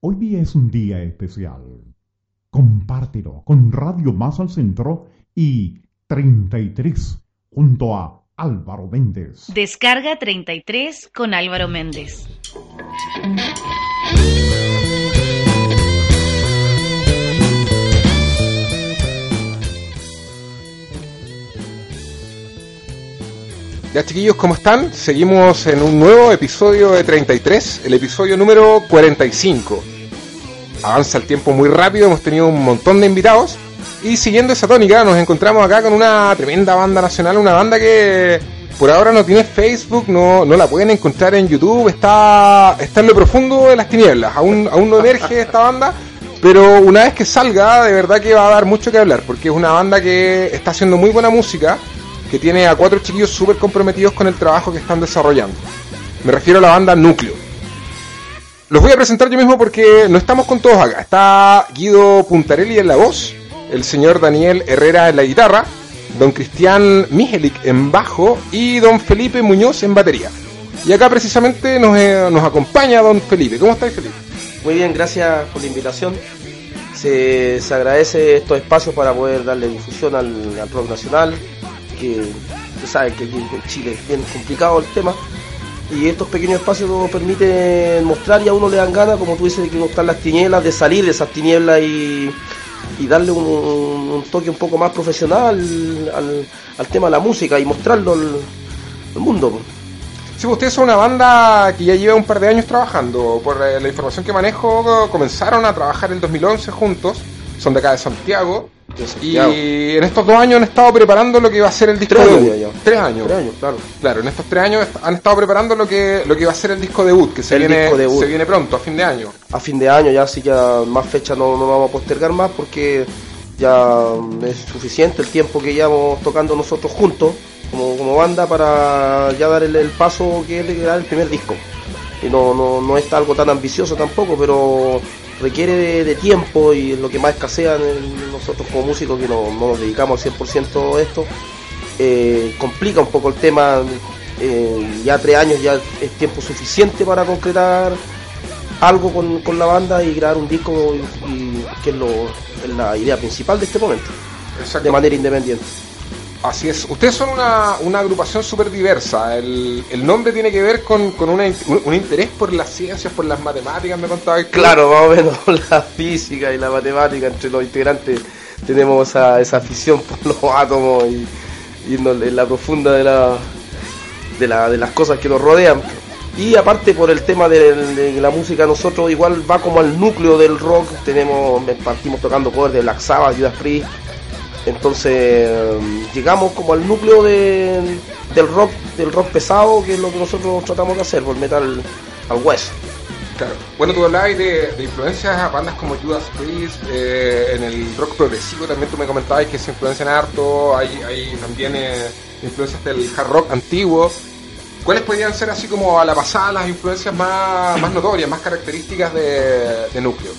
Hoy día es un día especial. Compártelo con Radio Más al Centro y 33 junto a Álvaro Méndez. Descarga 33 con Álvaro Méndez. Ya chiquillos, ¿cómo están? Seguimos en un nuevo episodio de 33, el episodio número 45. Avanza el tiempo muy rápido, hemos tenido un montón de invitados y siguiendo esa tónica nos encontramos acá con una tremenda banda nacional, una banda que por ahora no tiene Facebook, no, no la pueden encontrar en YouTube, está, está en lo profundo de las tinieblas, aún, aún no emerge esta banda, pero una vez que salga de verdad que va a dar mucho que hablar, porque es una banda que está haciendo muy buena música, que tiene a cuatro chiquillos súper comprometidos con el trabajo que están desarrollando. Me refiero a la banda Núcleo. Los voy a presentar yo mismo porque no estamos con todos acá. Está Guido Puntarelli en la voz, el señor Daniel Herrera en la guitarra, don Cristian Mijelic en bajo y don Felipe Muñoz en batería. Y acá precisamente nos, eh, nos acompaña don Felipe. ¿Cómo estáis, Felipe? Muy bien, gracias por la invitación. Se, se agradece estos espacios para poder darle difusión al, al rock nacional, que tú sabes que aquí en Chile es bien complicado el tema. Y estos pequeños espacios nos permiten mostrar y a uno le dan ganas, como tú dices, de que están las tinieblas, de salir de esas tinieblas y, y darle un, toque un poco más profesional al, tema de la música y mostrarlo al, mundo. Sí, pues ustedes son una banda que ya lleva un par de años trabajando. Por eh, la información que manejo, comenzaron a trabajar el 2011 juntos. Son de acá de Santiago. De. Y en estos dos años han estado preparando lo que iba a ser el disco Tres debut. Tres años. Tres años, claro. Claro, en estos tres años han estado preparando lo que lo que va a ser el disco debut, que se El viene se viene pronto, a fin de año. a fin de año ya sí ya más fechas no, no vamos a postergar más porque ya es suficiente el tiempo que llevamos tocando nosotros juntos como, como banda para ya dar el, el paso que es de dar el primer disco y no, no, no es algo tan ambicioso tampoco pero requiere de, de tiempo y es lo que más escasea en el- nosotros como músicos que no, no nos dedicamos al 100% a esto eh, complica un poco el tema eh, ya tres años ya es tiempo suficiente para concretar algo con, con la banda y grabar un disco y, y que es, lo, es la idea principal de este momento, Exacto. de manera independiente. Así es. Ustedes son una, una agrupación súper diversa. El, el nombre tiene que ver con, con una un, un interés por las ciencias, por las matemáticas, me contabas. tú. Claro, más o menos la física y la matemática entre los integrantes tenemos esa, esa afición por los átomos y irnos en la profunda de, la, de, la, de las cosas que nos rodean. Y aparte por el tema de, de la música, nosotros igual va como al núcleo del rock, tenemos partimos tocando covers de Black Sabbath, Judas Priest, entonces llegamos como al núcleo de- del rock del rock pesado, que es lo que nosotros tratamos de hacer, por metal al hueso. Claro. Bueno, tú hablabas de, de influencias a bandas como Judas Priest, eh, en el rock progresivo también tú me comentabas que se influencian harto, hay, hay también eh, influencias del hard rock antiguo. ¿Cuáles podrían ser así como a la pasada las influencias más, más notorias, más características de, de Núcleo?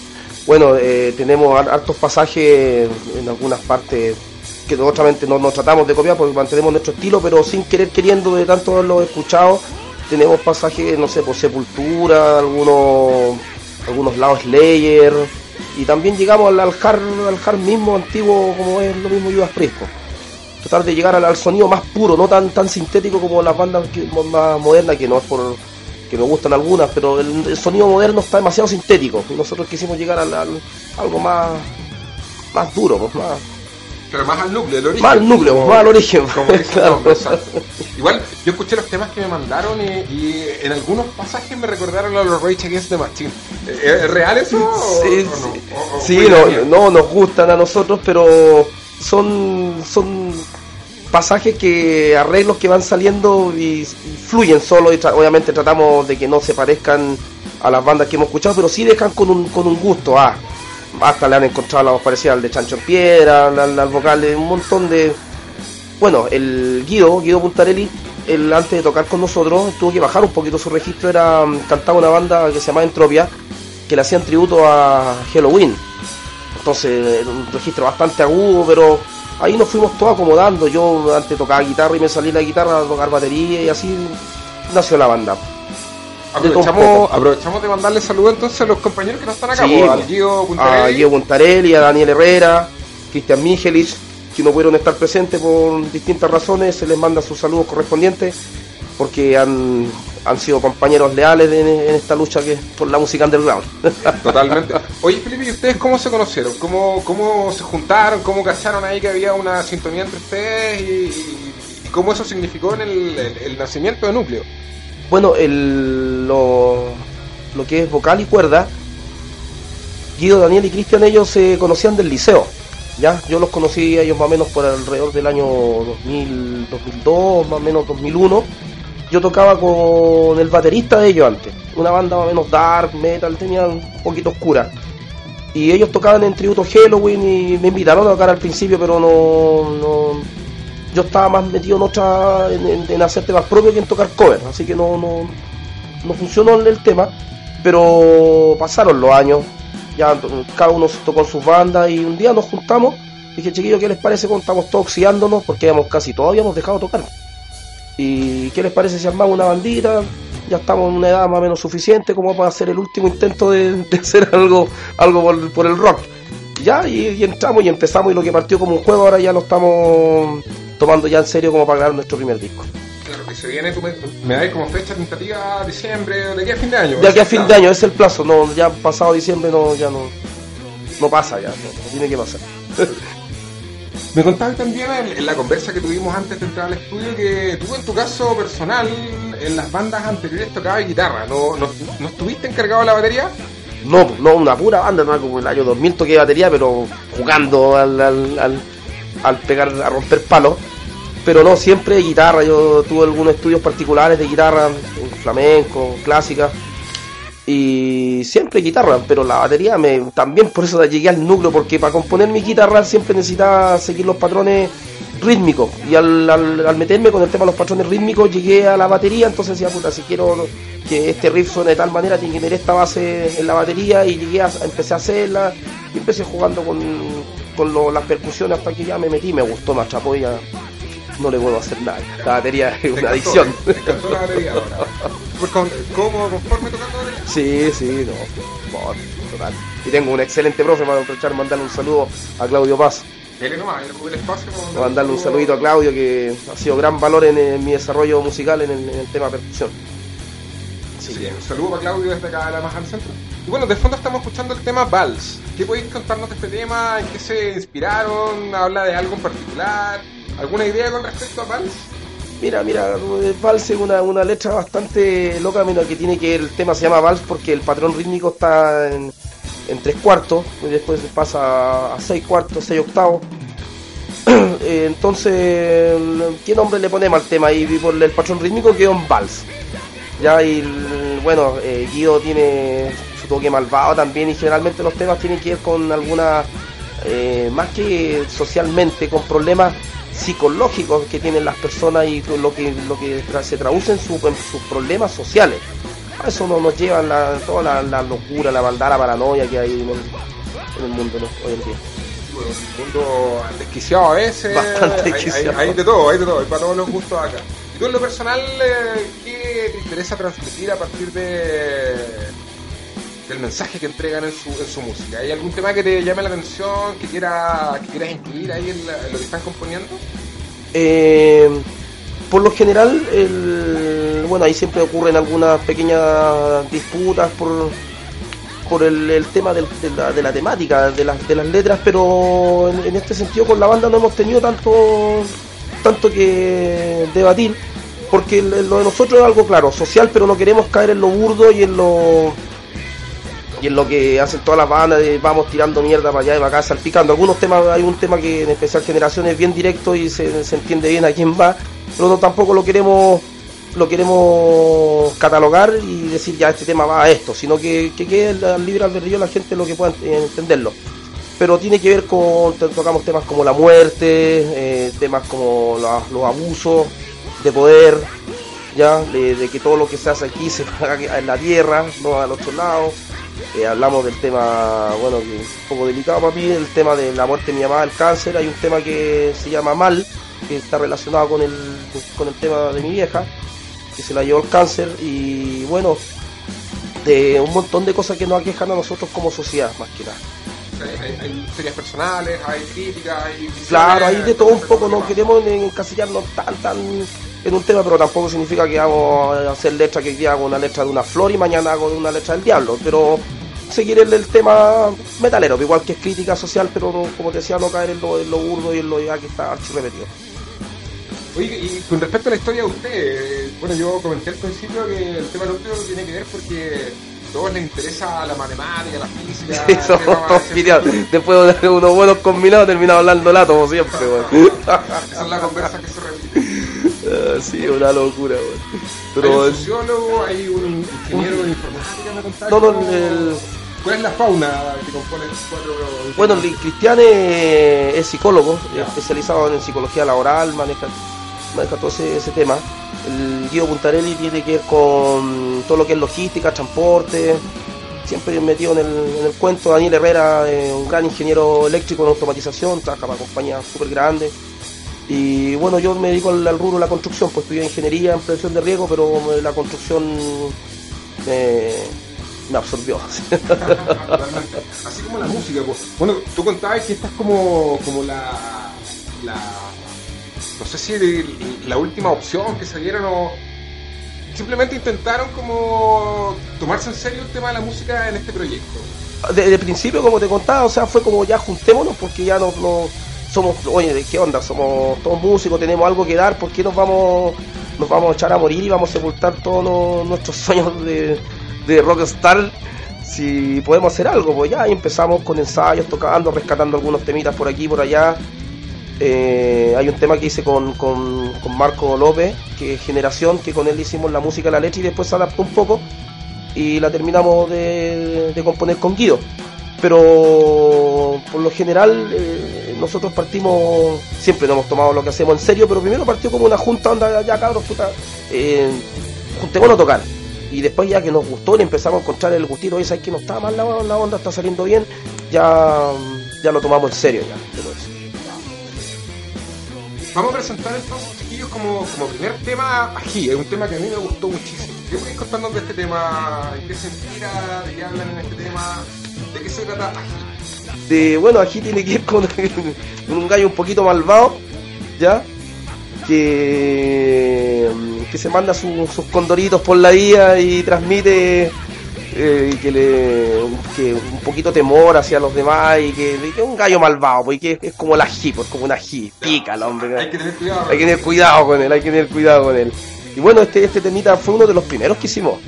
Bueno, eh, tenemos har- hartos pasajes en algunas partes que nosotros no nos tratamos de copiar porque mantenemos nuestro estilo, pero sin querer queriendo de tanto haberlo escuchado, tenemos pasajes, no sé, por Sepultura, algunos algunos lados Slayer, y también llegamos al, al hard, mismo antiguo como es lo mismo Judas Priest. Tratar de llegar al, al sonido más puro, no tan tan sintético como las bandas más modernas, que no es por que me gustan algunas, pero el, el sonido moderno está demasiado sintético. Nosotros quisimos llegar al- algo más más duro, pues, más, Pero más al núcleo, el origen. más al núcleo, como- más al origen. como Claro. nombre. Igual, yo escuché los temas que me mandaron y, y en algunos pasajes me recordaron a los Rage Against the Machine. ¿Es real eso? o- Sí, o no? sí. O- Sí, no, no nos gustan a nosotros, pero son, son pasajes que arreglos que van saliendo y, fluyen solo y tra- obviamente tratamos de que no se parezcan a las bandas que hemos escuchado, pero sí dejan con un, con un gusto. Ah, hasta le han encontrado la voz parecida al de Chancho en Piedra, al, al vocal de un montón de. Bueno, el Guido, Guido Puntarelli, él antes de tocar con nosotros tuvo que bajar un poquito su registro, era cantaba una banda que se llama Entropia, que le hacían tributo a Halloween. Entonces, era un registro bastante agudo, pero ahí nos fuimos todos acomodando. Yo antes tocaba guitarra y me salí la guitarra a tocar batería y así nació la banda. Aprovechamos, aprovechamos de mandarle saludos entonces a los compañeros que no están acá, Sí, pues, al pues, Guido a Puntarelli. Guido Puntarelli, a Daniel Herrera, Cristian Mijelich, que no pudieron estar presentes por distintas razones, se les manda sus saludos correspondientes, porque han, han sido compañeros leales en esta lucha que es por la música underground. Totalmente. Oye, Felipe, ¿y ustedes cómo se conocieron? ¿Cómo, cómo se juntaron? ¿Cómo cacharon ahí que había una sintonía entre ustedes? ¿Y, y- y cómo eso significó en el, el- el nacimiento de Núcleo? Bueno, el, lo, lo que es vocal y cuerda, Guido, Daniel y Cristian, ellos se conocían del liceo. ¿ya? Yo los conocí a ellos más o menos por alrededor del año 2000, 2002, más o menos 2001. Yo tocaba con el baterista de ellos antes, una banda más o menos dark, metal, tenía un poquito oscura. Y ellos tocaban en tributo Halloween y me invitaron a tocar al principio, pero no, no, yo estaba más metido en otra en, en- en hacer temas propios que en tocar cover así que no no, no funcionó el, tema pero pasaron los años ya cada uno tocó en sus bandas y un día nos juntamos dije chiquillos qué les parece cuando estamos todos oxiándonos porque habíamos casi todos habíamos dejado de tocar y qué les parece si armamos una bandita ya estamos en una edad más o menos suficiente como para hacer el último intento de, de hacer algo algo por, por el rock ya y, y entramos y empezamos y lo que partió como un juego ahora ya lo estamos tomando ya en serio como para grabar nuestro primer disco. Claro, que se viene, tú me, me dais como fecha tentativa diciembre, de aquí a fin de año. De aquí a fin de año, es el plazo, no, ya pasado diciembre no, ya no, no pasa ya, no, no tiene que pasar. Me contabas también en, en la conversa que tuvimos antes de entrar al estudio que tú en tu caso personal, en las bandas anteriores tocabas guitarra, ¿no, no, no estuviste encargado de la batería? No, no, una pura banda, no como el año 2000 toqué batería, pero jugando al, al, al, al pegar, a romper palos. Pero no, siempre guitarra, yo tuve algunos estudios particulares de guitarra, flamenco, clásica, y siempre guitarra, pero la batería me también por eso llegué al núcleo, porque para componer mi guitarra siempre necesitaba seguir los patrones rítmicos, y al, al, al meterme con el tema de los patrones rítmicos llegué a la batería, entonces decía, puta, si quiero que este riff suene de tal manera, tiene que tener esta base en la batería, y llegué a, empecé a hacerla, y empecé jugando con, con lo- las percusiones hasta que ya me metí, me gustó, me atrapó y ya no le puedo hacer nada, la batería es una adicción. Te encantó la batería ahora. Súper con- ¿Cómo, conforme tocando batería? Sí, sí, no, por- total. Y tengo un excelente profe, para aprovechar mandarle un saludo a Claudio Paz. Dele nomás, el espacio. para Para mandarle un saludito a Claudio que ha sido gran valor en, en mi desarrollo musical en el, en el tema percusión. Sí. Un saludo para Claudio desde acá de la Maja al Centro. Y bueno, de fondo estamos escuchando el tema Vals. ¿Qué podéis contarnos de este tema? ¿En qué se inspiraron? ¿Habla de algo en particular? ¿Alguna idea con respecto a Vals? Mira, mira, el Vals es una, una letra bastante loca, mira, que tiene que el tema se llama Vals porque el patrón rítmico está en, en tres cuartos, y después pasa a seis cuartos, seis octavos. Eh, Entonces, ¿qué nombre le ponemos al tema? Y por el patrón rítmico quedó en Vals. Ya, y bueno, eh, Guido tiene su toque malvado también, y generalmente los temas tienen que ver con alguna, eh, más que socialmente, con problemas psicológicos que tienen las personas y lo que lo que se traduce en, su- en sus problemas sociales. A eso no nos lleva la, toda la, la locura, la maldad, la paranoia que hay en el, en el mundo ¿no? hoy en día. Bueno, un mundo desquiciado a veces. Bastante Hay- desquiciado. Hay, hay de todo, hay de todo, hay para todos los gustos acá. Y tú en lo personal, eh, ¿qué te interesa transmitir a partir de del mensaje que entregan en su, en su música? ¿Hay algún tema que te llame la atención, que, quiera, que quieras incluir ahí en, la- lo que están componiendo? Eh, por lo general, bueno, ahí siempre ocurren algunas pequeñas disputas por, por el, tema de, la, temática, de las, de las letras, pero en, en este sentido con la banda no hemos tenido tanto, tanto que debatir, porque lo de nosotros es algo claro, social, pero no queremos caer en lo burdo y en lo y en lo que hacen todas las bandas de vamos tirando mierda para allá y para acá salpicando. Algunos temas, hay un tema que en especial generación es bien directo y se, se entiende bien a quién va, pero tampoco lo queremos lo queremos catalogar y decir ya este tema va a esto, sino que, que quede libre albedrío la gente lo que pueda entenderlo. Pero tiene que ver con, tocamos temas como la muerte, eh, temas como los abusos de poder, ya de, que todo lo que se hace aquí se haga en la tierra, no al otro lado. Eh, hablamos del tema, bueno, un poco delicado para mí, el tema de la muerte de mi mamá, el cáncer. Hay un tema que se llama Mal, que está relacionado con el, con el tema de mi vieja que se la llevó el cáncer y bueno, de un montón de cosas que nos aquejan a nosotros como sociedad, más que nada. Hay, historias personales, hay críticas, hay... Claro, hay de todo un poco, no queremos encasillarnos tan, tan en un tema, pero tampoco significa que vamos a hacer letra que hoy día hago una letra de una flor y mañana hago una letra del diablo, pero seguir el, el tema metalero, igual que es crítica social, pero como te decía, no caer en lo, en lo burdo y en lo ya que está archi repetido. Oye, y con respecto a la historia de usted, bueno, yo comenté al principio que el tema núcleo tiene que ver porque a todos les interesa la matemática, la física. Sí, somos todos Después de unos buenos combinados terminamos hablando lato, como siempre, Esa es la conversa que se repite. Ah, sí, una locura, Pero, hay un sociólogo, hay un ingeniero de informática, me contaste. No, no, el... ¿Cuál es la fauna que compone estos cuatro? Bueno, Cristian es, psicólogo, especializado en psicología laboral, maneja maneja todo ese, tema. El Guido Puntarelli tiene que ver con todo lo que es logística, transporte, siempre metido en el, en el cuento. Daniel Herrera un gran ingeniero eléctrico en automatización, trabaja para compañías súper grandes. Y bueno, yo me dedico al, rubro de la construcción, pues estudié ingeniería en prevención de riesgo, pero la construcción me absorbió. Así como la música, pues. Bueno, tú contabas que esta es como, como la, la no sé si la última opción que se dieron o simplemente intentaron como tomarse en serio el tema de la música en este proyecto. Desde el principio, como te contaba, o sea, fue como ya juntémonos porque ya no, somos, oye, ¿de qué onda? Somos todos músicos, tenemos algo que dar, ¿por qué nos vamos, nos vamos a echar a morir y vamos a sepultar todos nuestros sueños de, de rockstar? Si podemos hacer algo, pues ya empezamos con ensayos, tocando, rescatando algunos temitas por aquí, por allá, eh, hay un tema que hice con, con, Marco López, que es Generación, que con él hicimos la música la leche y después se adaptó un poco y la terminamos de, componer con Guido. Pero por lo general eh, nosotros partimos, siempre nos hemos tomado lo que hacemos en serio, pero primero partió como una junta, onda, ya cabros, puta, eh, juntémonos a tocar. Y después ya que nos gustó y empezamos a encontrar el gustito, y sabes que no está mal la, la, onda, está saliendo bien, ya, ya lo tomamos en serio ya. Vamos a presentar entonces, chiquillos, como, como primer tema Ají. Es un tema que a mí me gustó muchísimo. ¿Qué podéis contarnos de este tema? ¿En qué se inspira? ¿De qué hablan en este tema? ¿De qué se trata Ají? De, bueno, Ají tiene que ir con, un gallo un poquito malvado, ¿ya? Que, que se manda sus condoritos por la vía y transmite eh, que le que un poquito temor hacia los demás y que, es un gallo malvado, porque pues, es como la ají, pues como una ají, pica el hombre. Hay que tener cuidado. Hay que tener cuidado con él, hay que tener cuidado con él. Y bueno, este, este temita fue uno de los primeros que hicimos.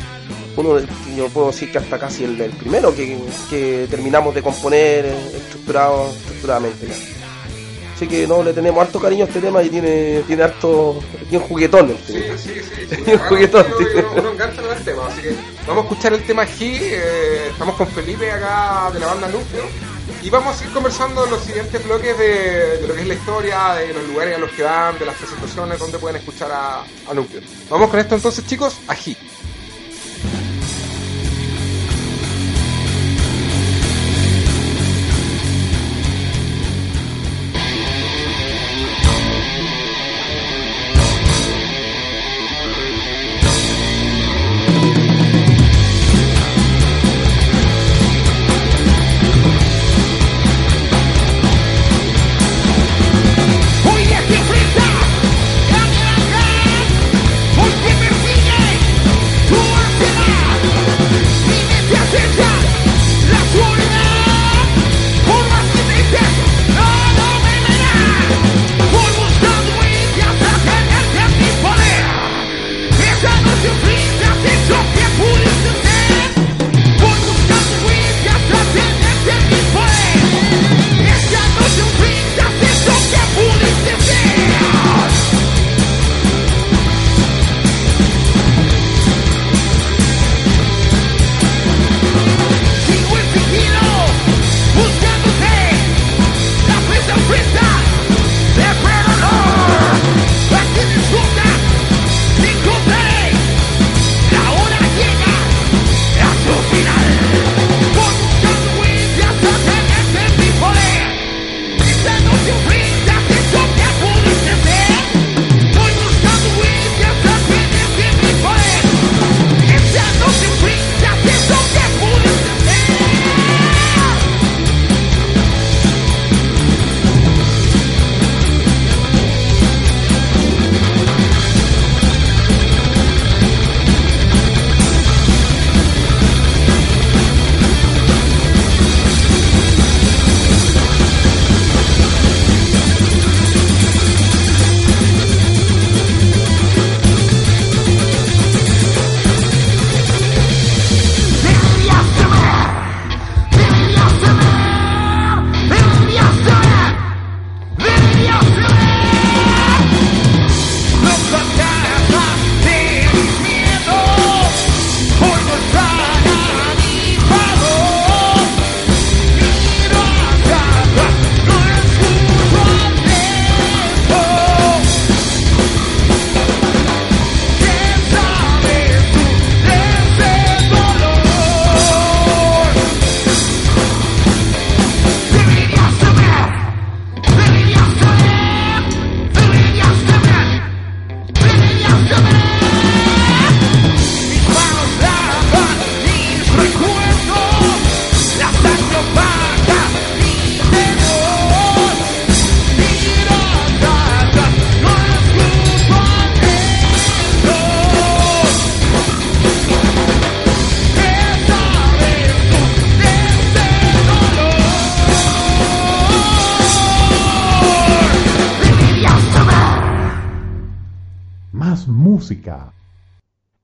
Uno de, yo puedo decir que hasta casi el, primero que, que, terminamos de componer estructurado, estructuradamente. Así que no, le tenemos harto cariño a este tema y tiene, tiene harto, bien juguetón. Sí, sí, sí. Juguetón. Uno, encanta el tema, así que vamos a escuchar el tema aquí. Eh, estamos con Felipe acá de la banda Núcleo. Y vamos a ir conversando en los siguientes bloques de, lo que es la historia, de los lugares a los que van, de las presentaciones donde pueden escuchar a, a Núcleo. Vamos con esto entonces, chicos, ají. música.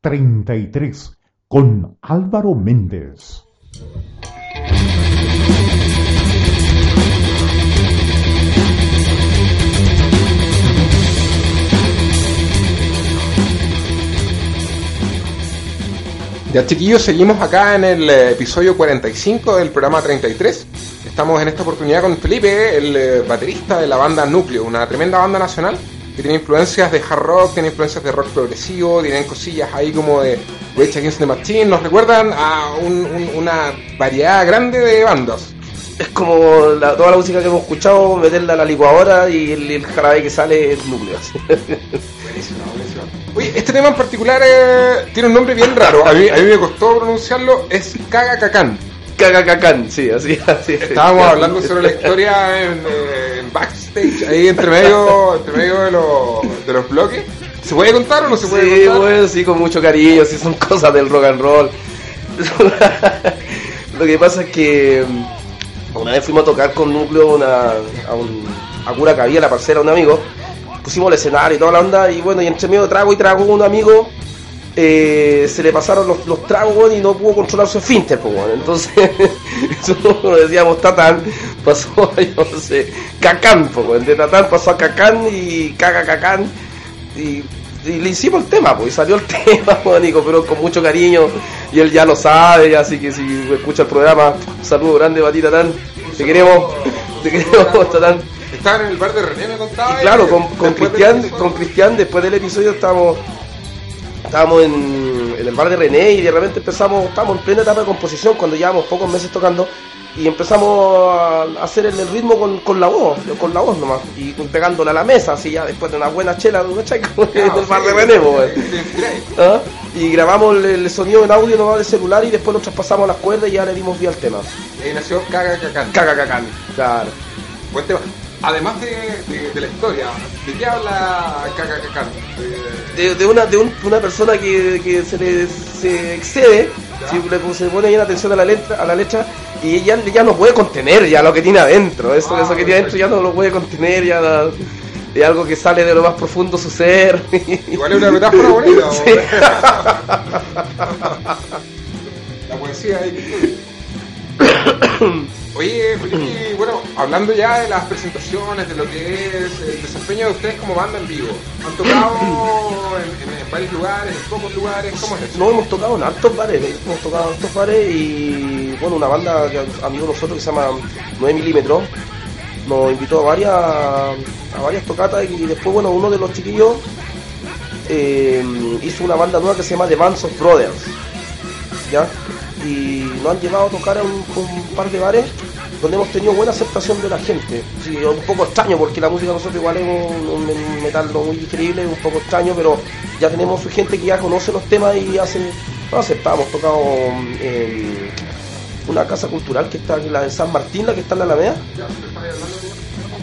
33 con Álvaro Méndez. Ya chiquillos, seguimos acá en el eh, episodio 45 del programa 33. Estamos en esta oportunidad con Felipe, el eh, baterista de la banda Núcleo, una tremenda banda nacional que tiene influencias de hard rock, tiene influencias de rock progresivo, tienen cosillas ahí como de Rage Against the Machine, nos recuerdan a un- un- una variedad grande de bandas. Es como la- toda la música que hemos escuchado, meterla a la licuadora y el, el jarabe que sale es núcleo. Buenísimo, buenísimo. Oye, este tema en particular eh, tiene un nombre bien raro, a mí, a mí me costó pronunciarlo, es Caga Cacán. Cagacacán, sí, así, así. Estábamos hablando sobre la historia en, en backstage, ahí entre medio, entre medio de, los, de los bloques. ¿Se puede contar o no se puede Sí, contar? bueno, sí, con mucho cariño, sí, son cosas del rock and roll. Lo que pasa es que mm, una vez fuimos a tocar con Núcleo una, a, un, a Curacaví, a la parcela un amigo. Pusimos el escenario y toda la onda, y bueno, y entre medio trago y trago, un amigo eh, se le pasaron los, los tragos y no pudo controlar su esfínter, pues, entonces eso lo decíamos Tatán, pasó a, yo no sé, Cacán, pues, de Tatán pasó a Cacán y caga Cacán. Y, y le hicimos el tema, pues, y salió el tema, pero con mucho cariño, y él ya lo sabe, así que si escucha el programa, un saludo grande para ti, Tatán, te queremos, te queremos, Tatán. Estaban en el bar de René, me contaba. Y claro, con, con Cristian, con Cristian, después del episodio estábamos, estábamos en, en el bar de René y de repente empezamos, estábamos en plena etapa de composición cuando llevamos pocos meses tocando y empezamos a hacer el, ritmo con, con la voz, con la voz nomás, y pegándola a la mesa, así ya después de una buena chela, ¿cachai? Como en el bar de René. ¿Ah? Y grabamos el, el sonido en audio nomás del celular y después lo traspasamos a las cuerdas y ya le dimos vía al tema. Y ahí nació Caga Cacán. Caga cacán. Claro. Buen tema. Además de, de, de la historia, ¿de qué habla Cacán? De- de, de una de un- una persona que, que se le se excede si le- se pone bien atención a la letra a la letra y ella ya no puede contener ya lo que tiene adentro eso Ah, eso que tiene adentro ya no lo puede contener ya la- es algo que sale de lo más profundo su ser Igual es una metáfora bonita. Sí. La poesía ahí Oye, Felipe, bueno, hablando ya de las presentaciones, de lo que es el desempeño de ustedes como banda en vivo, ¿han tocado en, varios lugares, en pocos lugares? ¿Cómo es eso? no hemos tocado en altos bares hemos tocado en altos bares y bueno una banda que amigo de nosotros que se llama 9 milímetros nos invitó a varias a varias tocatas y después bueno uno de los chiquillos eh, hizo una banda nueva que se llama The Bands of Brothers ¿ya? y nos han llevado a tocar a un par de bares donde hemos tenido buena aceptación de la gente. Sí, es un poco extraño porque la música nosotros igual es un, un metal no muy digerible un poco extraño pero ya tenemos gente que ya conoce los temas y hace no aceptamos. Tocado en una casa cultural que está en la de San Martín la que está en la Alameda.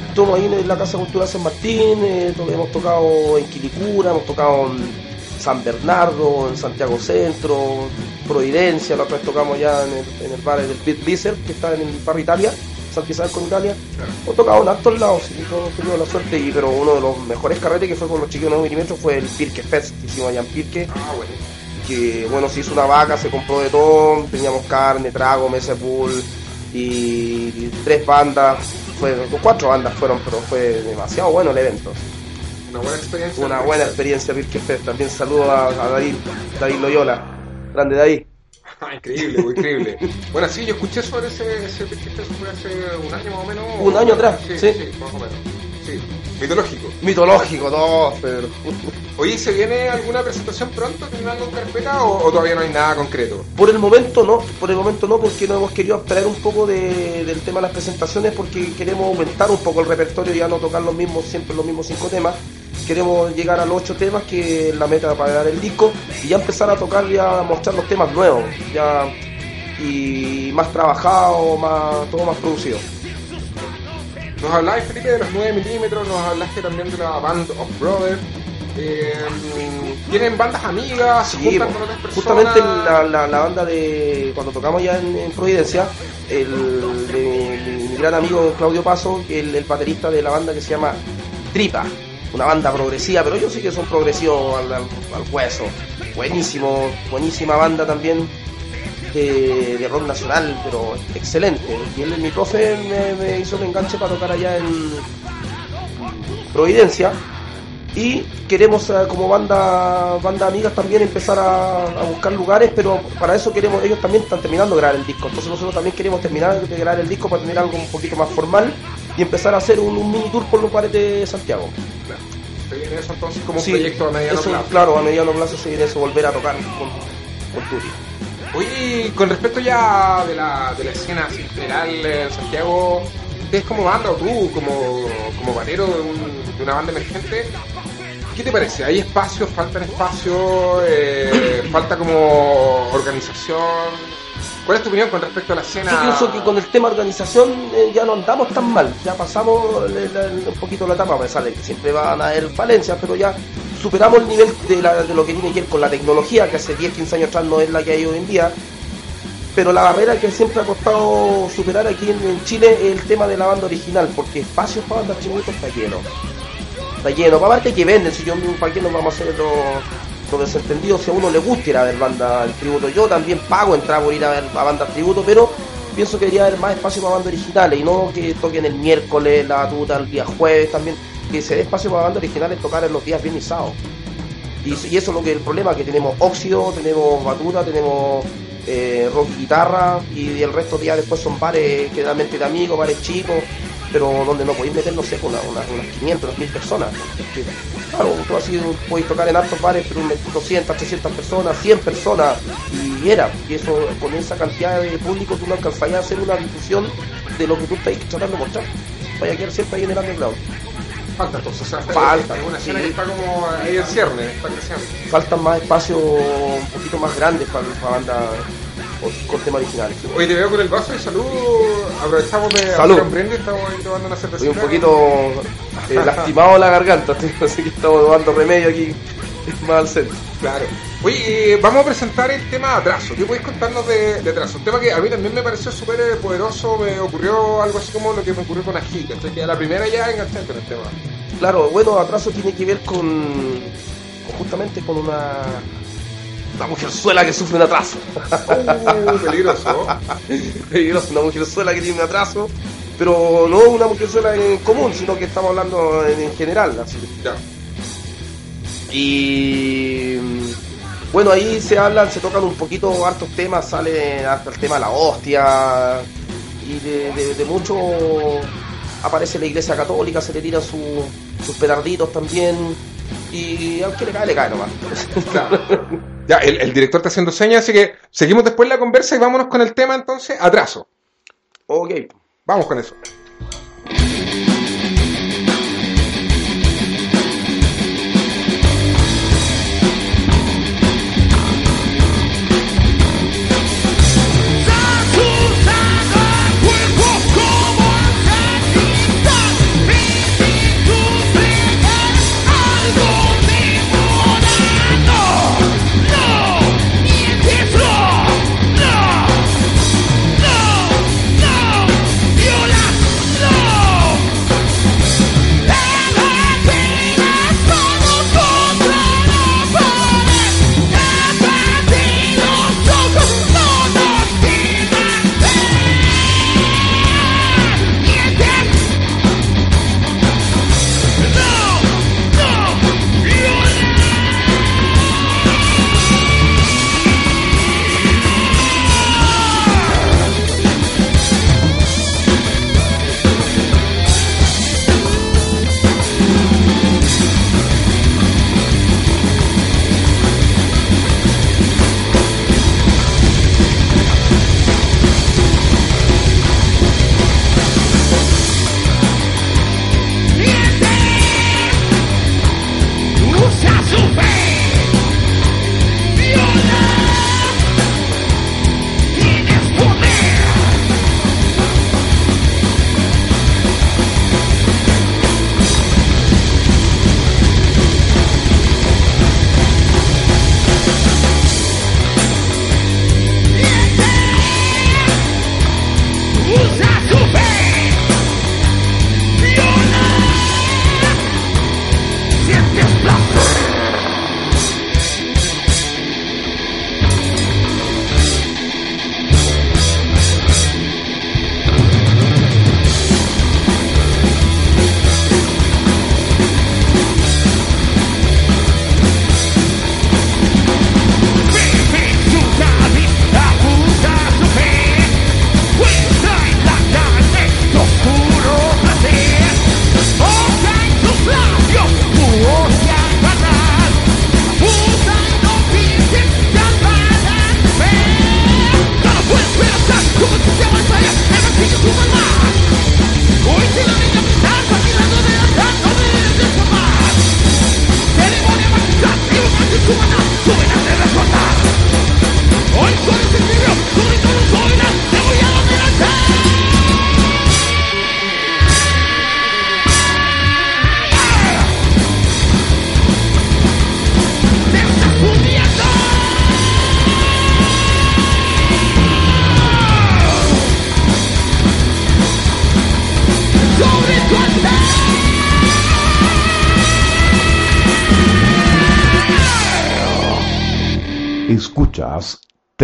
Estamos ahí en la Casa Cultural San Martín, eh, hemos tocado en Quilicura, hemos tocado en San Bernardo, en Santiago Centro, Providencia, la otra vez tocamos ya en el, en el bar del Pit Blizzard, que está en el bar Italia, Santa Isabel con Italia. Hemos tocado en altos lados, sí, hemos tenido la suerte, y, pero uno de los mejores carretes que fue con los chicos de 9 milímetros fue el Pirque Fest que hicimos allá en Pirque Ah, bueno. que bueno, se hizo una vaca, se compró de todo, teníamos carne, trago, mesa pool y, y tres bandas, fue, cuatro bandas fueron, pero fue demasiado bueno el evento. Una buena experiencia. Una buena experiencia Virque Fest. También saludo a, a David, David Loyola. Grande David. Ah, increíble, muy increíble. Bueno, sí, yo escuché sobre ese, ese fue hace un año más o menos. Un año atrás, sí. sí. Sí, más o menos. Sí, mitológico. Mitológico, no, pero... Oye, ¿se viene alguna presentación pronto? ¿Tienen algo en carpeta o, o todavía no hay nada concreto? Por el momento no, por el momento no, porque no hemos querido abstraer un poco de- del tema de las presentaciones, porque queremos aumentar un poco el repertorio, ya no tocar los mismos, siempre los mismos cinco temas. Queremos llegar a los ocho temas, que es la meta para dar el disco, y ya empezar a tocar, ya a mostrar los temas nuevos, ya y más trabajado, más, todo más producido. Nos hablabas, Felipe, de los 9 milímetros, nos hablaste también de la Band of Brothers. Eh, ¿Tienen bandas amigas? ¿Se Sí, juntan po. con otras personas? justamente la, la- la banda de cuando tocamos ya en, en Providencia, el, de mi, mi gran amigo Claudio Paso, el, el baterista de la banda que se llama Tripa, una banda progresiva, pero yo sí que son progresivos al, hueso. Buenísimo, buenísima banda también de, de rock nacional, pero excelente. Y él, mi profe me, me hizo el enganche para tocar allá en Providencia. Y queremos eh, como banda banda amigas también empezar a, a buscar lugares, pero para eso queremos, ellos también están terminando de grabar el disco, entonces nosotros también queremos terminar de grabar el disco para tener algo un poquito más formal y empezar a hacer un, un mini tour por los bares de Santiago. ¿Se viene eso entonces como Sí, un proyecto a mediano eso, plazo? Claro, a mediano plazo se viene eso, volver a tocar con, con Turi. Oye, con respecto ya de la, de la escena así general en Santiago, ustedes como banda o tú como, como banero de, un- de una banda emergente, ¿qué te parece? ¿Hay espacio? ¿Faltan espacio? Eh, ¿Falta como organización? ¿Cuál es tu opinión con respecto a la escena? Yo pienso que con el tema organización eh, ya no andamos tan mal, ya pasamos un poquito la etapa, a pesar de que siempre van a haber falencias, pero ya superamos el nivel de, lo que tiene que ver con la tecnología, que hace 10, 15 años atrás no es la que hay hoy en día, pero la barrera que siempre ha costado superar aquí en, Chile es el tema de la banda original, porque espacios para bandas tributos está lleno. Está lleno, aparte que venden, si yo para qué nos vamos a hacer los, los desentendidos, si a uno le gusta ir a ver banda tributo, yo también pago entrar por ir a ver a bandas tributo, pero pienso que debería haber más espacio para bandas originales y no que toquen el miércoles, la batuta el día jueves también, que se dé espacio para bandas originales tocar en los días viernes y. Y, y eso es lo que es el problema, que tenemos óxido, tenemos batuta, tenemos eh, rock y guitarra, y el resto días después son bares que realmente de amigos, bares chicos, pero donde no podéis meter, no sé, una- una- unas 500, unas 1000 personas. Claro, tú así podéis tocar en altos bares, pero metes 200, 300 personas, 100 personas, y era, y eso con esa cantidad de público tú no alcanzarías a hacer una difusión de lo que tú estás tratando de mostrar. Vaya a quedar siempre ahí en el underground. Falta entonces, o sea, Falta, una sí. que está como ahí en cierne, está creciendo. Faltan más espacios un poquito más grandes para, para bandas con, temas originales. Hoy te veo con el vaso de salud, aprovechamos de Salud. hacer estamos ahí tomando una cervecita. Estoy un poquito eh, lastimado la garganta, así que estamos tomando remedio aquí más al centro. Claro. Oye, eh, vamos a presentar el tema atraso. ¿Qué podéis contarnos de, de atraso? Un tema que a mí también me pareció súper eh, poderoso, me ocurrió algo así como lo que me ocurrió con Ají, que que a la primera ya enganché con el tema. Claro, bueno, atraso tiene que ver con, con justamente con una, una mujerzuela que sufre un atraso. Uh, peligroso. Peligroso, una mujerzuela que tiene un atraso, pero no una mujerzuela en común, sino que estamos hablando en, en general. Así. ya. Y mm, bueno, ahí se hablan, se tocan un poquito hartos temas, sale hasta el tema de la hostia y de, de- de mucho aparece la iglesia católica, se le tiran su- sus pedarditos también y aunque le cae, le cae nomás. Claro. Ya, el, el director está haciendo señas, así que seguimos después la conversa y vámonos con el tema entonces, atraso. ok. Vamos con eso.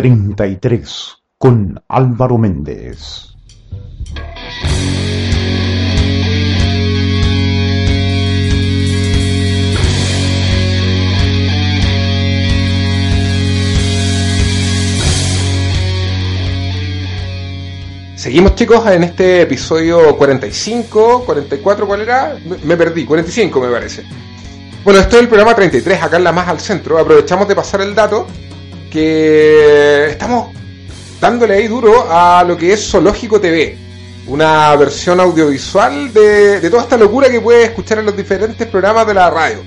33 con Álvaro Méndez. Seguimos chicos en este episodio 45, 44, ¿cuál era? Me, perdí, 45 me parece. Bueno, esto es el programa 33, acá en la más al centro. Aprovechamos de pasar el dato que estamos dándole ahí duro a lo que es Zoológico TV, una versión audiovisual de, toda esta locura que puedes escuchar en los diferentes programas de la radio.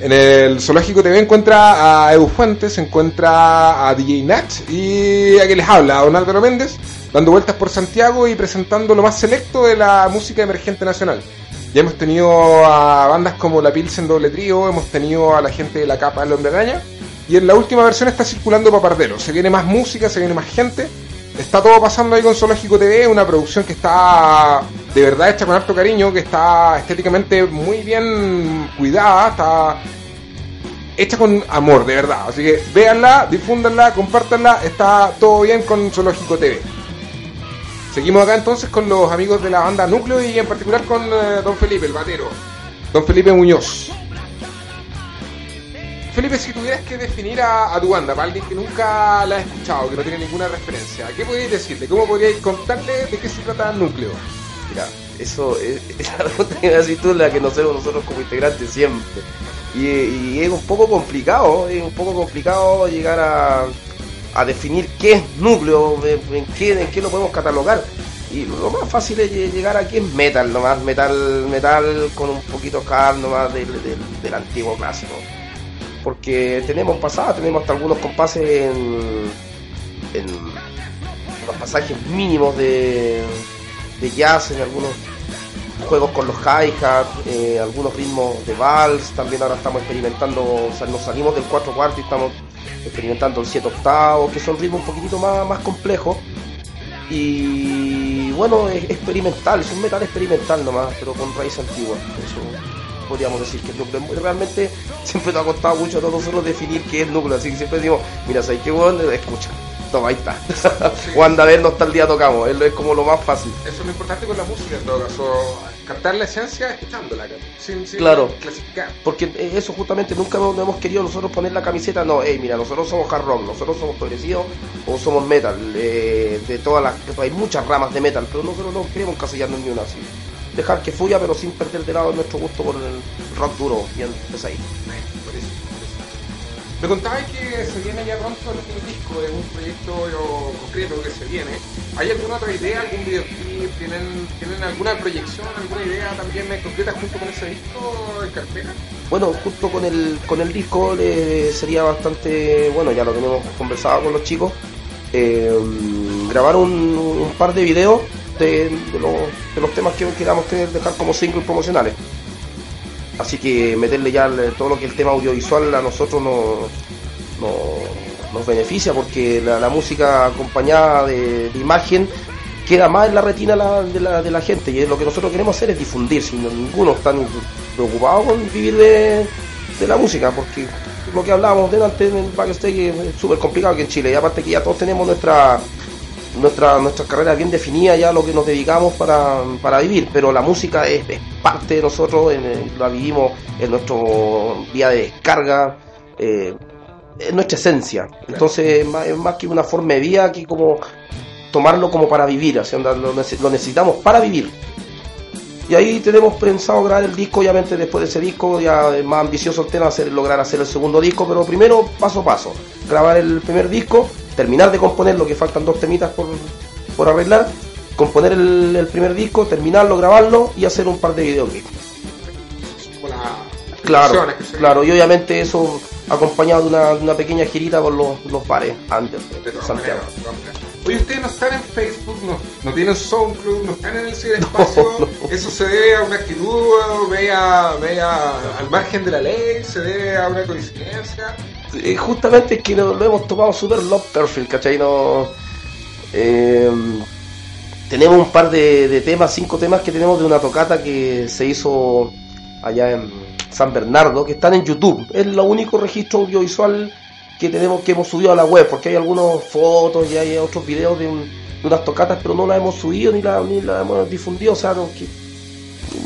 En el Zoológico TV encuentra a Edu Fuentes, encuentra a DJ Natch y a quien les habla, a Don Álvaro Méndez, dando vueltas por Santiago y presentando lo más selecto de la música emergente nacional. Ya hemos tenido a bandas como La Pilsen Doble Trío, hemos tenido a la gente de La Capa del Hombre Araña, y en la última versión está circulando Papardero. Se viene más música, se viene más gente. Está todo pasando ahí con Zoológico TV, una producción que está de verdad hecha con harto cariño, que está estéticamente muy bien cuidada, está hecha con amor, de verdad. Así que véanla, difúndanla, compártanla, está todo bien con Zoológico TV. Seguimos acá entonces con los amigos de la banda Núcleo y en particular con eh, Don Felipe, el batero. Don Felipe Muñoz. Felipe, si tuvieras que definir a, tu banda, para alguien que nunca la ha escuchado, que no tiene ninguna referencia, ¿qué podríais decirle? ¿Cómo podríais contarle de qué se trata Núcleo? Mira, eso es, esa pregunta que me tú la que nos hacemos nosotros como integrantes siempre. Y, es un poco complicado, es un poco complicado llegar a, definir qué es núcleo, en, qué, en qué lo podemos catalogar. Y lo más fácil es lle- llegar aquí es metal, nomás, metal, metal con un poquito hard nomás del antiguo clásico. Porque tenemos pasadas, tenemos hasta algunos compases en, los pasajes mínimos de, de jazz, en algunos juegos con los hi-hat, eh, algunos ritmos de vals, también ahora estamos experimentando, nos salimos del 4 cuartos y estamos experimentando el 7 octavos, que son ritmos un poquitito más, más complejos. Y bueno, es experimental, es un metal experimental nomás, pero con raíz antigua. Podríamos decir que es núcleo. Realmente siempre nos ha costado mucho a todos nosotros definir qué es núcleo, así que siempre decimos, mira, ¿sabes qué bueno? Escucha, toma, ahí está. o anda a vernos tal día tocamos, es, como lo más fácil. Eso es lo importante con la música en todo caso, captar la esencia escuchándola, sin, sin Claro. clasificar. Porque eso justamente nunca hemos, no hemos querido nosotros poner la camiseta, no, hey, mira, nosotros somos hard rock, nosotros somos progresivos o somos metal, eh, de todas las, hay muchas ramas de metal, pero nosotros no queremos encasillarnos ni una así. Dejar que fluya, pero sin perder de lado nuestro gusto por el rock duro, bien pesadito. Me contabas que se viene ya pronto el disco, es un proyecto concreto que se viene. ¿Hay alguna otra idea, algún videoclip? ¿Tienen, ¿Tienen alguna proyección, alguna idea también concreta junto con ese disco en cartera? Bueno, justo con el, con el disco eh, sería bastante, bueno, ya lo tenemos conversado con los chicos, eh, grabar un, un par de videos de, los, temas que queramos tener, dejar como singles promocionales. Así que meterle ya todo lo que el tema audiovisual a nosotros nos, nos, nos beneficia porque la, música acompañada de, imagen queda más en la retina de, la, gente y lo que nosotros queremos hacer es difundir, si no- ninguno está preocupado con vivir de, de la música porque lo que hablábamos delante en el backstage es súper complicado aquí en Chile y aparte que ya todos tenemos nuestra nuestra, nuestra carrera bien definida ya lo que nos dedicamos para, para vivir, pero la música es, es parte de nosotros, en el- la vivimos en nuestro día de descarga, eh, es nuestra esencia. Entonces es más, es más que una forma de vida que como tomarlo como para vivir, lo necesitamos para vivir. Y ahí tenemos pensado grabar el disco, obviamente después de ese disco ya es más ambicioso el tema, hacer, lograr hacer el segundo disco, pero primero paso a paso, grabar el primer disco, terminar de componer lo que faltan dos temitas por, por arreglar, componer el, el primer disco, terminarlo, grabarlo y hacer un par de videoclips. Claro, claro, y obviamente eso acompañado de una, una pequeña girita por los, los bares antes De Santiago. maneras. Oye, ustedes no están en Facebook, no, no tienen SoundCloud, no están en el ciberespacio. No, Eso se debe a una actitud media, media al margen de la ley, se debe a una coincidencia. Eh, justamente es que lo, lo hemos tomado super love perfect, ¿cachai? Eh, tenemos un par de, temas, cinco temas que tenemos de una tocata que se hizo allá en San Bernardo, que están en YouTube. Es el único registro audiovisual que tenemos que hemos subido a la web, porque hay algunas fotos y hay otros videos de, unas tocatas, pero no las hemos subido ni la, ni la hemos difundido, o sea, no, que,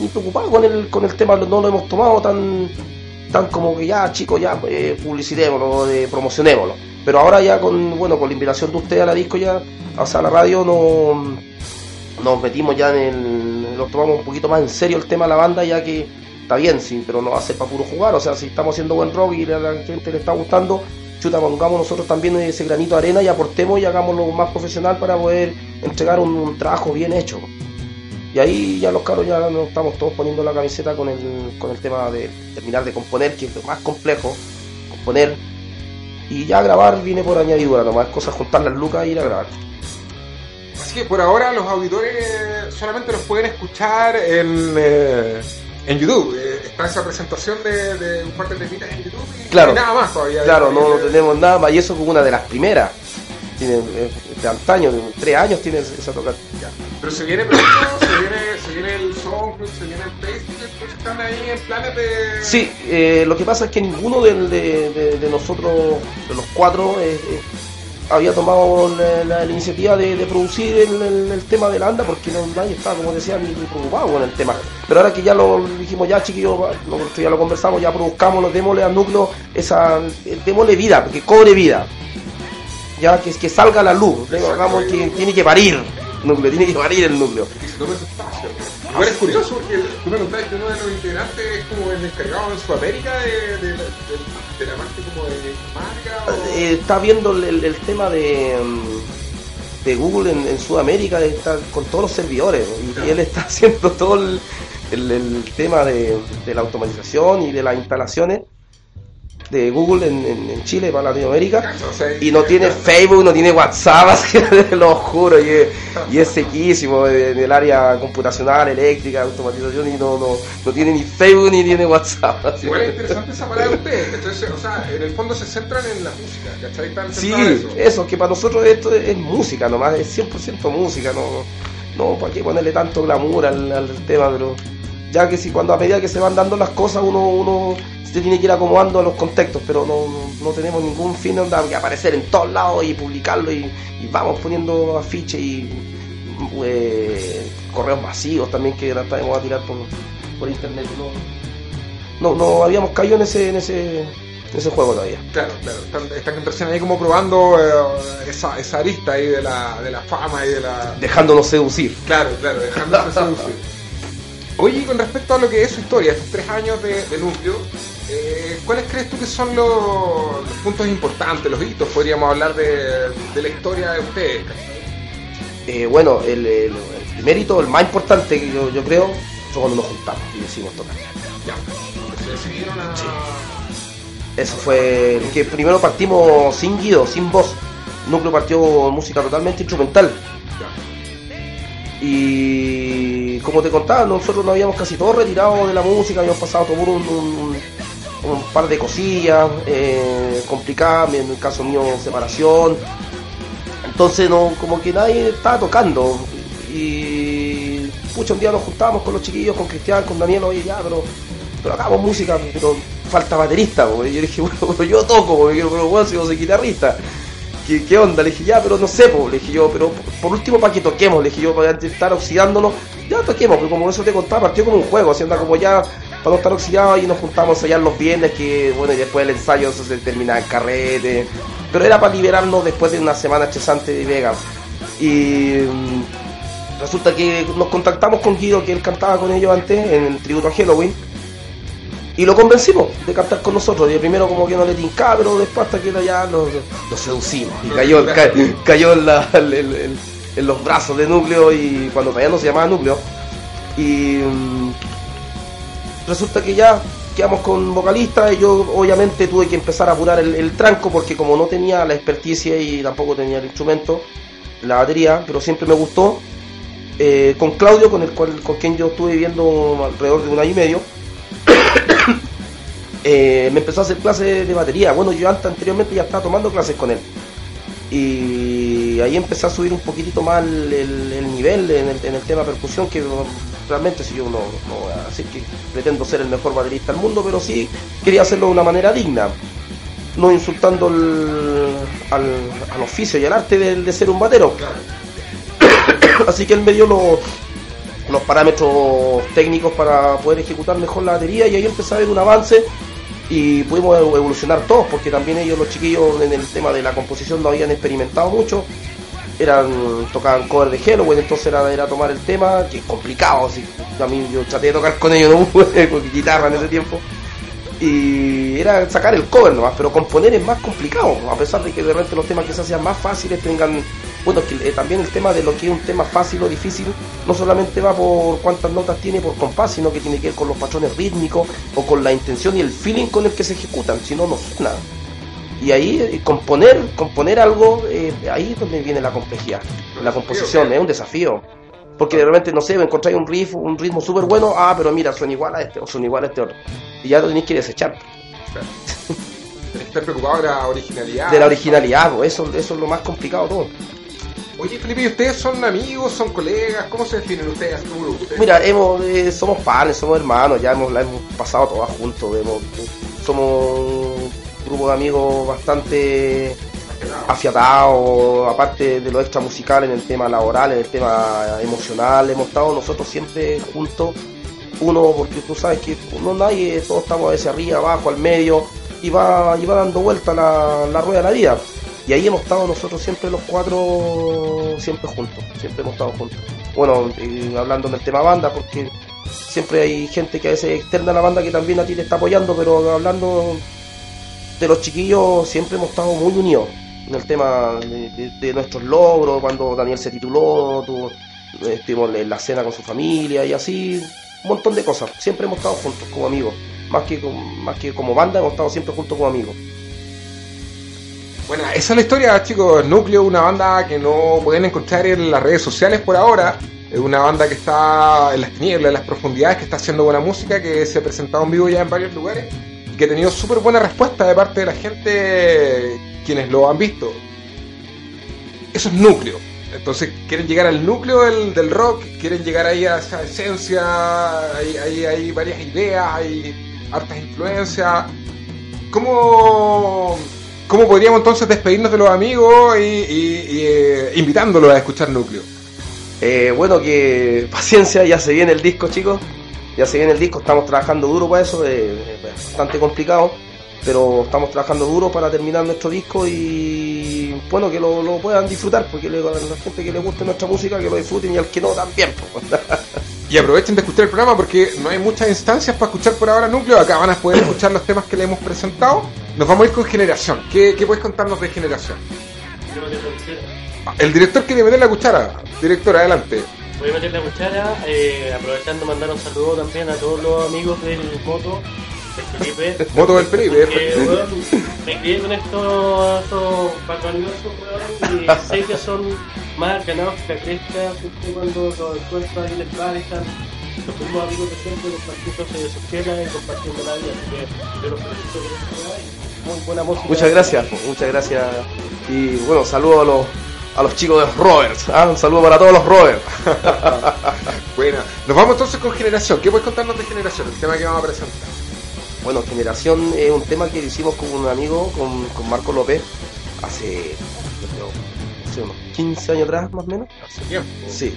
ni preocupado con el, con el tema, no lo hemos tomado tan, tan como que ya, chicos, ya eh, publicitémoslo, eh, promocionémoslo. Pero ahora ya con, bueno, con la invitación de usted a la disco ya, o sea, a la radio, no, nos metimos ya en el, lo tomamos un poquito más en serio el tema de la banda, ya que está bien, sí, pero no ser para puro jugar, o sea, si estamos haciendo buen rock y a la gente le está gustando, chuta, pongamos nosotros también ese granito de arena y aportemos y hagámoslo más profesional para poder entregar un, trabajo bien hecho. Y ahí ya los caros ya nos estamos todos poniendo la camiseta con el, con el tema de terminar de componer, que es lo más complejo, componer. Y ya grabar viene por añadidura, nomás cosas juntar las lucas y ir a grabar. Así que por ahora los auditores solamente los pueden escuchar en... Eh, en YouTube. Eh, está esa presentación de, de un par de temitas en YouTube y claro, nada más todavía. Claro, no, no tenemos nada más y eso fue una de las primeras. Tiene, eh, de antaño, de tres años tiene esa tocata. Pero se viene pronto, se viene, se viene el SoundCloud, se viene el Facebook, están ahí en planes de... Sí, eh, lo que pasa es que ninguno de, de, de, nosotros, de los cuatro, eh, había tomado la, iniciativa de, producir el, tema de la anda porque no, nadie estaba, como decía, ni, preocupado con el tema. Pero ahora que ya lo dijimos, ya chiquillos, ya lo conversamos, ya produzcamos, démosle al núcleo, esa, démosle vida, que cobre vida. Ya que, que salga la luz, hagamos que tiene que parir núcleo, tiene que parir el núcleo. Ahora es curioso porque tú me contabas que uno de los integrantes es como el encargado en Sudamérica de, de, de, la parte como de marca. Eh, está viendo el, tema de, mm, de Google en, Sudamérica, está con todos los servidores y, él está haciendo todo el, el tema de, de, la automatización y de las instalaciones de Google en, Chile para Latinoamérica y no tiene Facebook, no tiene WhatsApp, así, lo juro, y es, y es sequísimo en el área computacional, eléctrica, automatización y no, no, no tiene ni Facebook ni tiene WhatsApp. Así. Igual es interesante esa palabra de ustedes, entonces, o sea, en el fondo se centran en la música, ¿cachai? sí, eso. que para nosotros esto es, música nomás, es 100% música, no, no, para qué ponerle tanto glamour al, al tema, pero ya que si cuando a medida que se van dando las cosas uno, uno se tiene que ir acomodando a los contextos, pero no, no, tenemos ningún fin de que aparecer en todos lados y publicarlo y, vamos poniendo afiches y eh, correos masivos también que tratamos a tirar por, por internet. No, no, no habíamos caído en ese, en ese, ese juego todavía. Claro, claro. Están, están ahí como probando eh, esa, esa arista ahí de la, de la fama y de la... Dejándonos seducir. Claro, claro, dejándonos seducir. Oye, con respecto a lo que es su historia, estos tres años de, de núcleo, eh, ¿Cuáles crees tú que son los, puntos importantes, los hitos? Podríamos hablar de, la historia de ustedes. Eh, bueno, el, el, primer hito, el más importante que yo, creo, fue cuando nos juntamos y decidimos tocar. Ya. decidieron a... Eso fue el que primero partimos sin guido, sin voz. núcleo partió música totalmente instrumental. Y como te contaba, nosotros nos habíamos casi todos retirado de la música, habíamos pasado todo un, un par de cosillas eh, complicadas, en el caso mío separación. Entonces no, como que nadie estaba tocando. Y pucha, un día nos juntábamos con los chiquillos, con Cristian, con Daniel, oye ya, pero, pero hagamos música, pero falta baterista, yo dije, bueno, yo toco, pero bueno, si soy guitarrista. ¿Qué, ¿Qué, onda? Le dije, ya, pero no sé, le dije yo, pero por último para que toquemos, le dije yo, para estar oxidándonos, ya toquemos, porque como eso te contaba, partió como un juego, así como ya para no estar oxidados y nos juntamos allá los viernes que bueno y después del ensayo eso se termina en carrete. Pero era para liberarnos después de una semana estresante de Vega y mm, resulta que nos contactamos con Guido que él cantaba con ellos antes en el tributo a Halloween y lo convencimos de cantar con nosotros. Y primero como que no le tincaba pero después hasta que ya lo, seducimos y cayó, cayó en, en, los brazos de Núcleo y cuando todavía no se llamaba Núcleo y mm, resulta que ya quedamos con vocalista y yo obviamente tuve que empezar a apurar el, tranco porque como no tenía la experticia y tampoco tenía el instrumento, la batería, pero siempre me gustó, eh, con Claudio, con el cual con quien yo estuve viviendo alrededor de un año y medio, eh, me empezó a hacer clases de batería. Bueno, yo antes anteriormente ya estaba tomando clases con él. Y ahí empecé a subir un poquitito más el, nivel en el, en el tema percusión, que realmente si yo no, no voy a decir que pretendo ser el mejor baterista del mundo, pero sí quería hacerlo de una manera digna. no insultando al, al oficio y al arte de, de ser un batero. Así que él me dio los, los parámetros técnicos para poder ejecutar mejor la batería y ahí empecé a ver un avance y pudimos evolucionar todos porque también ellos los chiquillos en el tema de la composición no habían experimentado mucho eran tocaban cover de Halloween entonces era, era tomar el tema que es complicado así, a mí yo traté de tocar con ellos no con guitarra en ese tiempo y era sacar el cover nomás, pero componer es más complicado, a pesar de que de repente los temas que se hacían más fáciles tengan, bueno, eh, también el tema de lo que es un tema fácil o difícil, no solamente va por cuántas notas tiene por compás, sino que tiene que ver con los patrones rítmicos o con la intención y el feeling con el que se ejecutan, si no, no suena. Y ahí eh, componer, componer algo, eh, ahí es donde viene la complejidad. La composición es un desafío. Porque de repente, no sé, encontráis un riff, un ritmo súper bueno, ah, pero mira, suena igual a este, o suena igual a este otro. Y ya lo tenéis que desechar. Claro. Estar preocupado de la originalidad. De la originalidad, eso, eso es lo más complicado todo. Oye, Felipe, ¿y ustedes son amigos, son colegas? ¿Cómo se definen ustedes grupo? ¿Ustedes- Mira, hemos, eh, somos panes, somos hermanos, ya hemos, la hemos pasado todas juntos. hemos- somos grupo de amigos bastante afiatados, aparte de lo extra musical en el tema laboral, en el tema emocional. Hemos estado nosotros siempre juntos, uno, porque tú sabes que no nadie, todos estamos a veces arriba, abajo, al medio, y va, y va dando vuelta la, la rueda de la vida. Y ahí hemos estado nosotros siempre los cuatro, siempre juntos, siempre hemos estado juntos. Bueno, eh, hablando del tema banda, porque siempre hay gente que a veces externa a la banda que también a ti te está apoyando, pero hablando de los chiquillos, siempre hemos estado muy unidos en el tema de, nuestros logros, cuando Daniel se tituló, tu- estuvimos en la cena con su familia y así, un montón de cosas. Siempre hemos estado juntos como amigos, más que, más que como banda, hemos estado siempre juntos como amigos. Bueno, esa es la historia, chicos. Núcleo, una banda que no pueden encontrar en las redes sociales por ahora. Es una banda que está en las tinieblas, en las profundidades, que está haciendo buena música, que se ha presentado en vivo ya en varios lugares que ha tenido súper buena respuesta de parte de la gente quienes lo han visto. Eso es núcleo. Entonces quieren llegar al núcleo del, del rock, quieren llegar ahí a esa esencia, hay, hay, varias ideas, hay hartas influencias. ¿Cómo, ¿Cómo podríamos entonces despedirnos de los amigos y, eh, invitándolos a escuchar Núcleo? Eh, bueno, que paciencia, ya se viene el disco, chicos. Ya se viene el disco, estamos trabajando duro para eso, eh, es bastante complicado, pero estamos trabajando duro para terminar nuestro disco y bueno, que lo, lo puedan disfrutar, porque le- a la gente que le guste nuestra música, que lo disfruten y al que no también. pues. Y aprovechen de escuchar el programa porque no hay muchas instancias para escuchar por ahora Núcleo. Acá van a poder escuchar los temas que le hemos presentado. Nos vamos a ir con Generación. ¿Qué, qué puedes contarnos de Generación? El director quiere meter la cuchara. Director, adelante. Voy a meter la cuchara, eh, aprovechando mandar un saludo también a todos los amigos del Moto, del Felipe. Moto del Felipe. Que, weón, me crié con estos, estos weón, y sé que son más ganados que la cresta, justo cuando los encuentro ahí en el bar están los mismos amigos de siempre compartiendo de sus y compartiendo la vida, así que yo los felicito por eso, muy buena música. muchas gracias, muchas gracias. Y bueno, saludo a los, a los chicos de Roberts, ¿ah? un saludo para todos los Roberts. Bueno, nos vamos entonces con Generación. ¿Qué puedes contarnos de Generación? El tema que vamos a presentar. Bueno, Generación es un tema que hicimos con un amigo, con, con Marco López, hace creo, sé, unos 15 años atrás más o menos. Hace tiempo. Sí,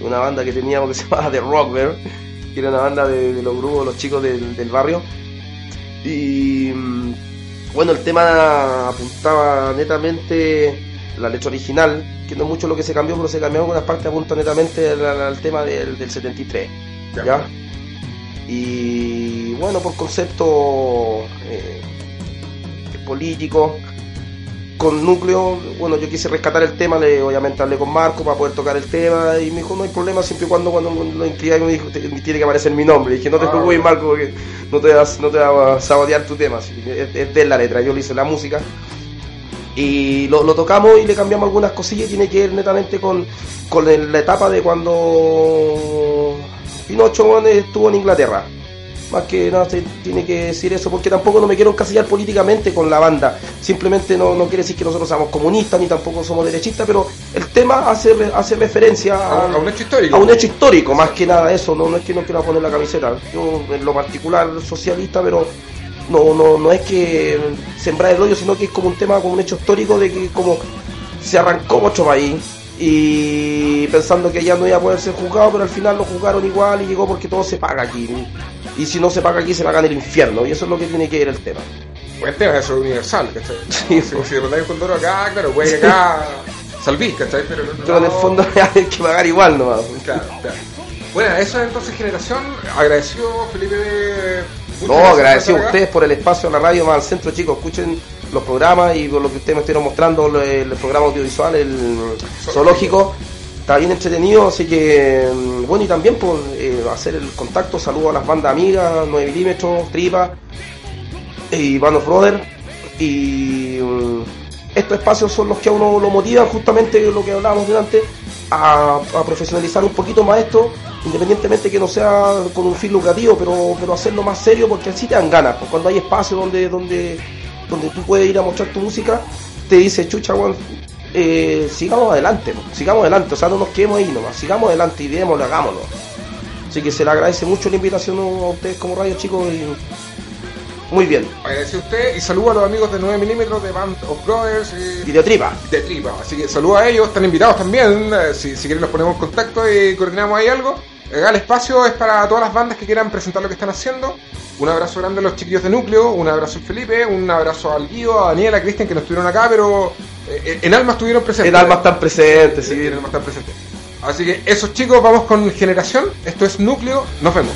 una banda que teníamos que se llamaba The Rock Bear, que era una banda de, de los grupos, los chicos del, del barrio. Y mm, bueno, el tema apuntaba netamente la letra original, que no es mucho lo que se cambió, pero se cambió algunas partes, apunta netamente al, tema del, del 73. Ya. ¿ya? Y bueno, por concepto eh, político, con núcleo, bueno, yo quise rescatar el tema, le, obviamente hablé con Marco para poder tocar el tema y me dijo, no hay problema, siempre y cuando cuando lo inscribí me dijo, "Te- tiene que aparecer mi nombre. Y dije, no te Ah, preocupes. Marco, porque no te, vas, no te va a sabotear tu tema, es, es de la letra, yo le hice la música. Y lo, lo tocamos y le cambiamos algunas cosillas tiene que ver netamente con, con la etapa de cuando Pinocho estuvo en Inglaterra. Más que nada se tiene que decir eso, porque tampoco no me quiero encasillar políticamente con la banda. Simplemente no, no quiere decir que nosotros seamos comunistas ni tampoco somos derechistas, pero el tema hace, hace referencia a un hecho histórico. a un hecho histórico, más que nada eso, no, no es que no quiera poner la camiseta. Yo en lo particular socialista, pero no, no, no es que sembrar el odio, sino que es como un tema, como un hecho histórico de que como se arrancó mucho país y pensando que ya no iba a poder ser juzgado, pero al final lo juzgaron igual y llegó porque todo se paga aquí. Y si no se paga aquí, se paga en el infierno, y eso es lo que tiene que ver el tema. Buen tema, eso es universal, ¿cachai? Sí, si, si mandáis un condoro acá, claro, puede que acá salvís, ¿cachai? Pero, Pero en el fondo hay que pagar igual nomás. Claro, claro. Bueno, eso es entonces generación. Agradecido, Felipe. Muchas No, agradecido a ustedes por el espacio en la radio más al centro, chicos. Escuchen los programas y por lo que ustedes me estuvieron mostrando, el, programa audiovisual, el zoológico. Está bien entretenido, así que, mm, bueno, y también por eh, hacer el contacto, saludo a las bandas amigas, 9 milímetros, Tripa y Band of Brothers. Y mm, estos espacios son los que a uno lo motivan, justamente lo que hablábamos delante, a, a profesionalizar un poquito más esto, independientemente que no sea con un fin lucrativo, pero, pero hacerlo más serio porque así te dan ganas. pues, cuando hay espacio donde, donde, donde tú puedes ir a mostrar tu música, te dice, chucha, weón, eh, sigamos adelante, pues, sigamos adelante, o sea, no nos quedemos ahí nomás, sigamos adelante y hagámoslo. Así que se le agradece mucho la invitación a ustedes como radio, chicos, y muy bien. Agradecido a usted y saludo a los amigos de 9 milímetros de Band of Brothers y Videotripa. de Tripa. Así que saludo a ellos, están invitados también. eh, Si, si quieren, los ponemos en contacto y coordinamos ahí algo. Eh, El espacio es para todas las bandas que quieran presentar lo que están haciendo. Un abrazo grande a los chiquillos de Núcleo, un abrazo a Felipe, un abrazo al Guido, a Daniela, a Cristian que no estuvieron acá, pero eh, en alma estuvieron presentes. En alma están presentes, Sí, sí. en alma están presentes. Así que esos chicos, vamos con Generación. Esto es Núcleo. Nos vemos.